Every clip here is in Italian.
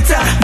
있다.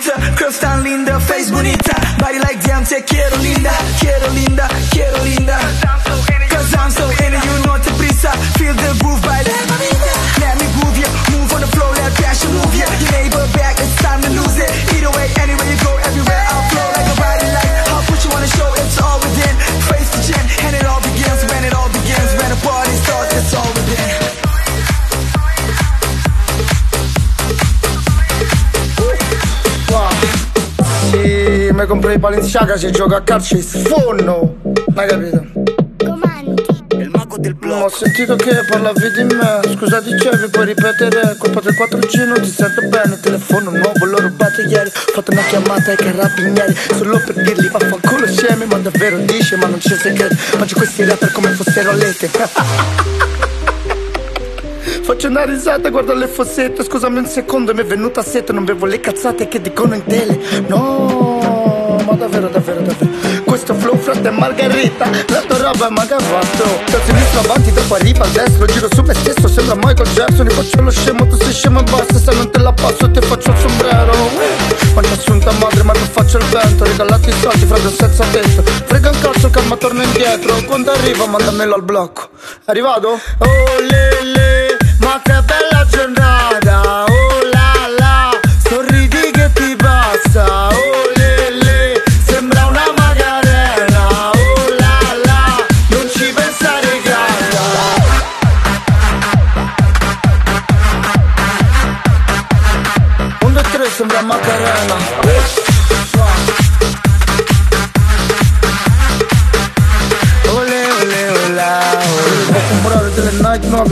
Señorita, curls tan linda, face bonita. Body like Diante, quiero linda, quiero linda, quiero linda. Cause I'm so into you, no te prisa. Feel the groove, by Let me groove ya, move on the floor, let passion move ya. Your neighbor back, it's time to lose it. Either way, anywhere you go, Sì, mi comprei i Balenciaga, ci gioco a calcio e sfonno. Hai capito? Ma ho sentito che parlavi di me. Scusa dicevi puoi ripetere. Colpa del 4G non ti sento bene. Telefono nuovo l'ho rubato ieri. Ho fatto una chiamata ai carabinieri. Solo per dirgli vaffanculo scemi Ma davvero dice ma non c'è segreto. Faccio questi rapper come fossero lete Faccio una risata, guardo le fossette. Scusami un secondo, mi è venuta sete. Non bevo le cazzate che dicono in tele. No, ma davvero, davvero, davvero. Questo flow frate e margherita La tua roba è magavato Da sinistra avanti, dopo arriva a destra Giro su me stesso, sembra Michael Jackson Io faccio lo scemo, tu sei scemo e basta Se non te la passo ti faccio il sombrero. Ma assunta madre, ma non faccio il vento? Regalati i soldi, frate, senza tetto. Frega un cazzo, calma, torna indietro. Quando arriva, mandamelo al blocco. Arrivato? Oh, lele ma che bella giornata,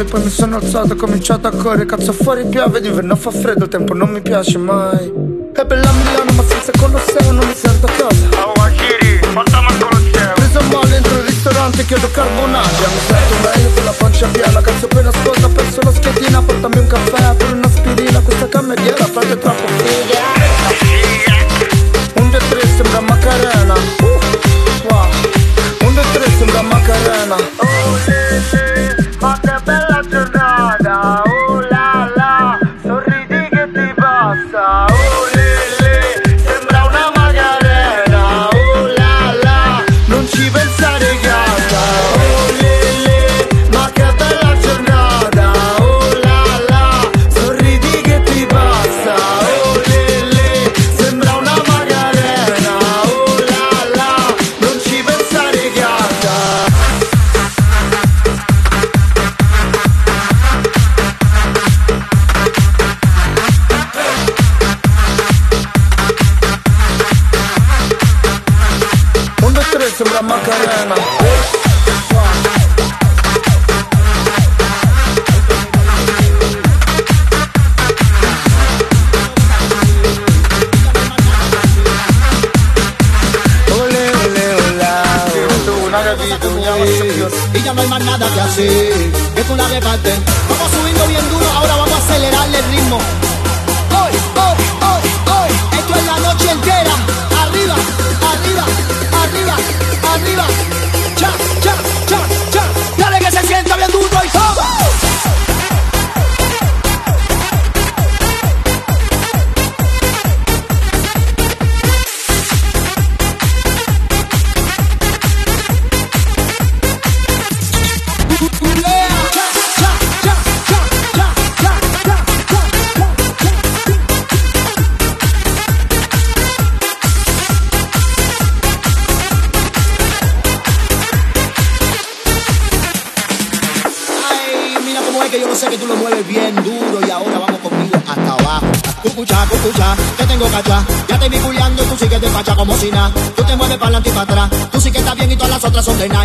Poi mi sono alzato, ho cominciato a correre Cazzo fuori piove, d'inverno fa freddo Il tempo non mi piace mai. È bella Milano ma senza Colosseo non mi sento a casa. Preso male entro il ristorante chiedo carbonara. Mi sento meglio con la pancia piena Cazzo appena ascolta perso la schedina. Portami un caffè per un'aspirina Questa cameriera frate troppo figa Un, due, tre sembra Macarena. Uh, wow. Un, due, tre sembra Macarena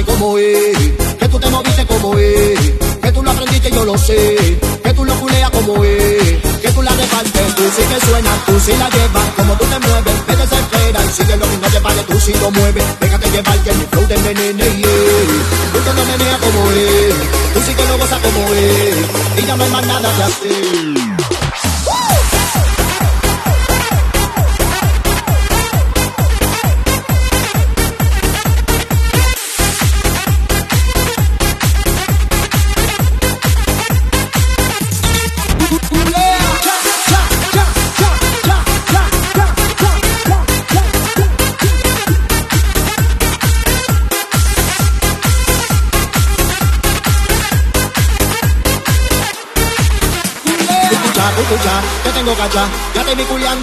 como es. Que tú te moviste como es. Que tú lo aprendiste yo lo sé. Que tú lo culeas como es. Que tú la repartes, tú sí que suenas, tú sí la llevas. Como tú te mueves, te desesperas y sigue lo que no te tú sí lo mueves. Déjate llevar que mi flow te envenene, yeah. Tú te lo meneas como es. Tú sí que lo gozas como es. Y ya no hay más nada que hacer.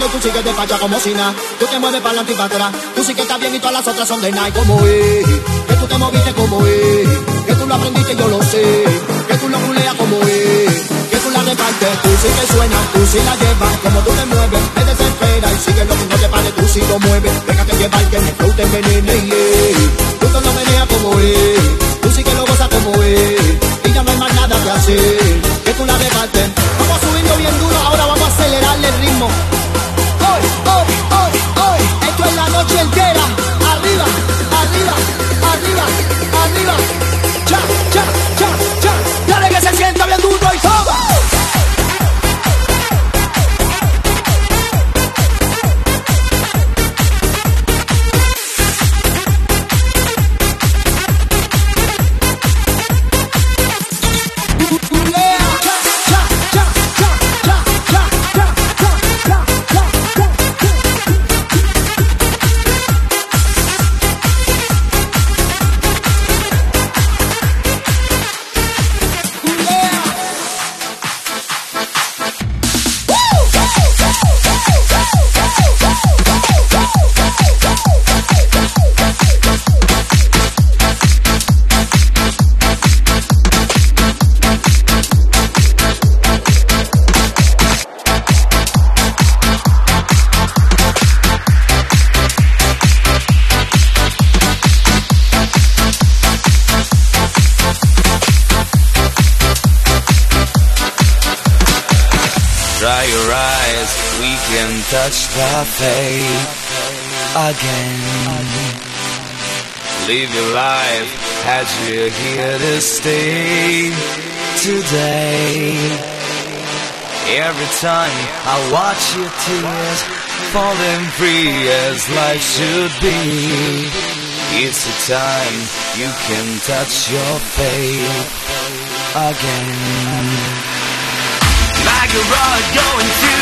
Culiando, tú sigues de facha como si nada. Tú te mueves para adelante y para atrás. Tú sí que estás bien y todas las otras son de night como es Que tú te moviste como es Que tú lo aprendiste, yo lo sé. Que tú lo culeas como es Que tú la repartes, tú sí que suenas Tú sí la llevas, como tú te mueves Te desesperas. Y sigue lo que no te pare Tú sí lo mueves, déjate llevar que mi flow te envenene yeah. You're here to stay today. Every time I watch your tears falling free as life should be. It's the time you can touch your fate again. Like going to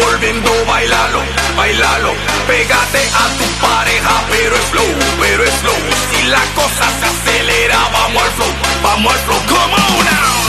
envolviendo, bailalo, bailalo. Pégate a tu pareja, pero es flow, pero es flow. Si la cosa se acelera, vamos al flow, vamos al flow.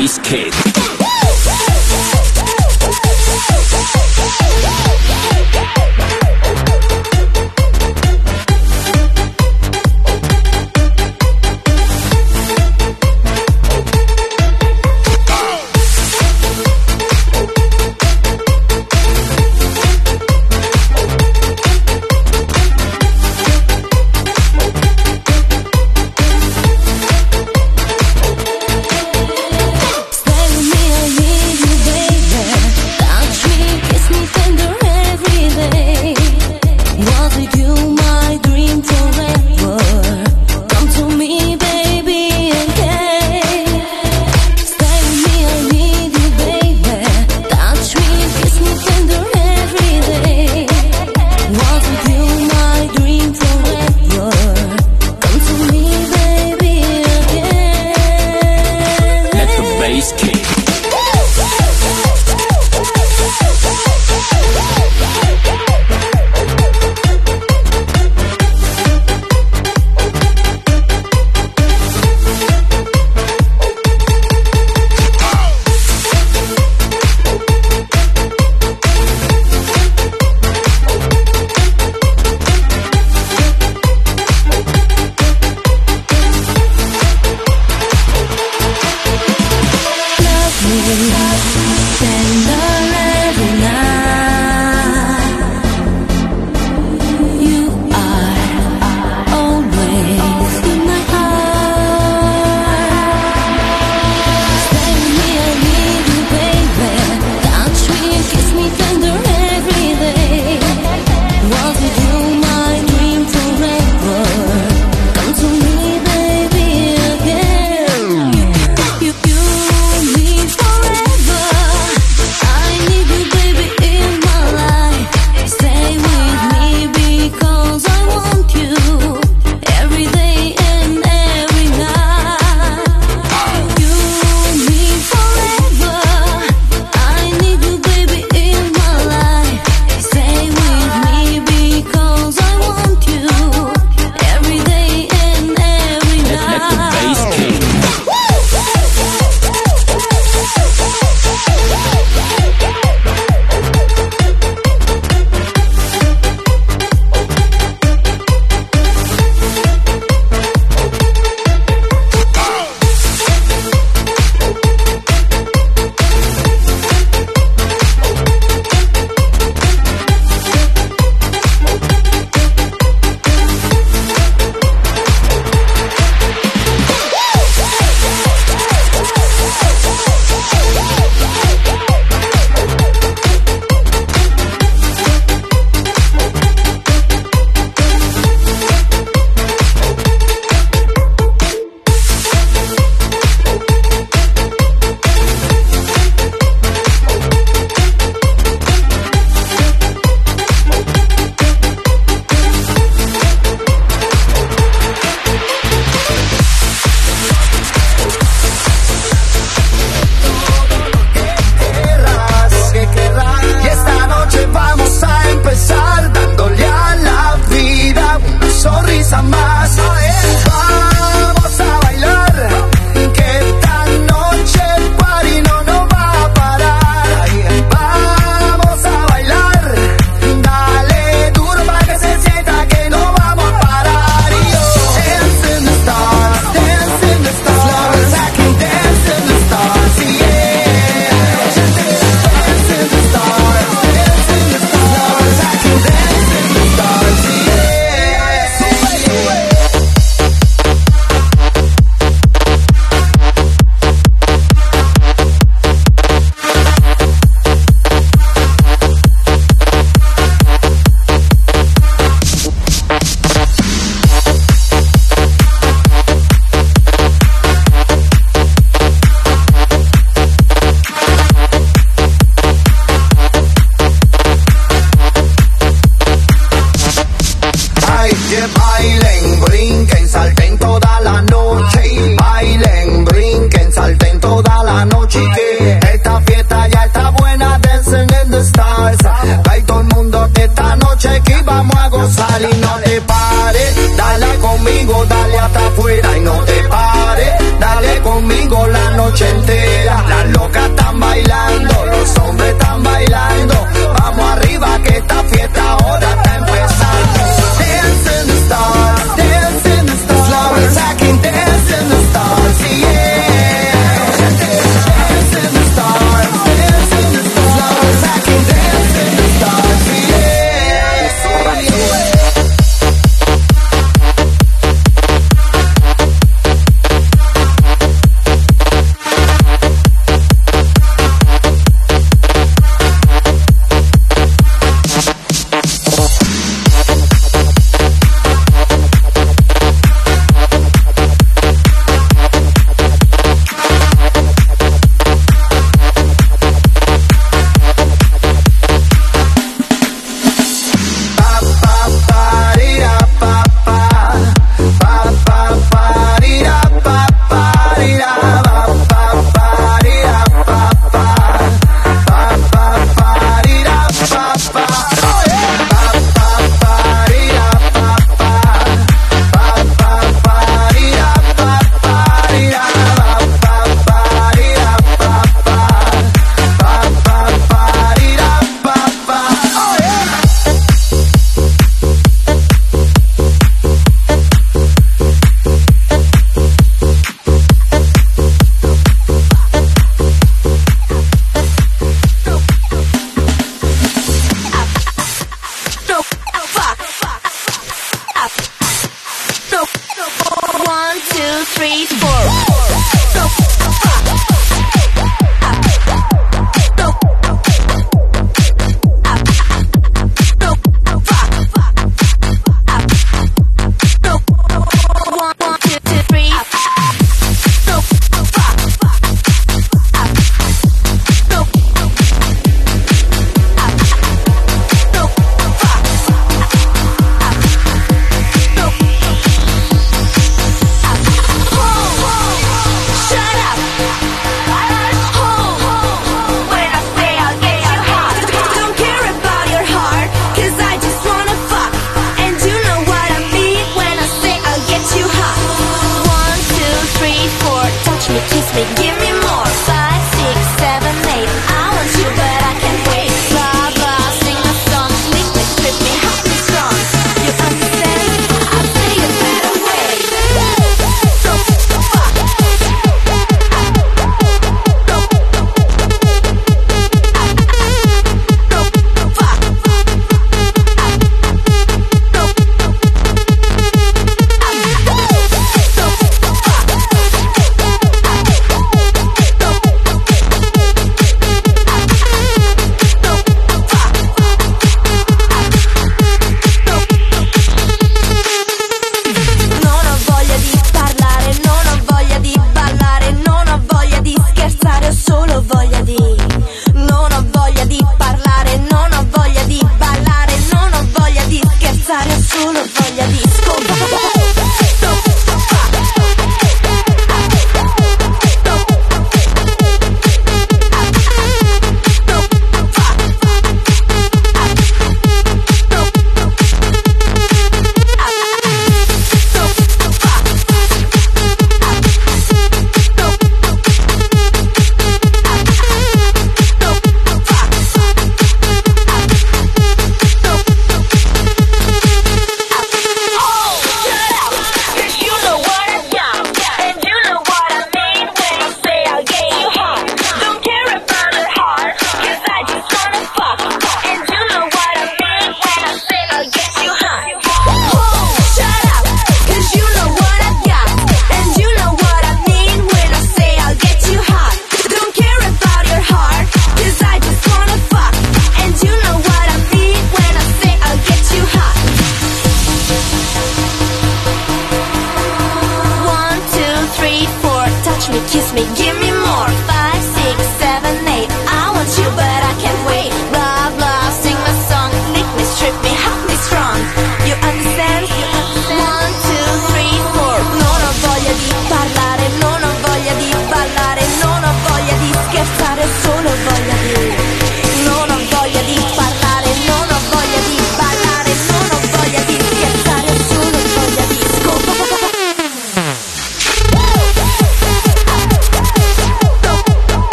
Ice Kid.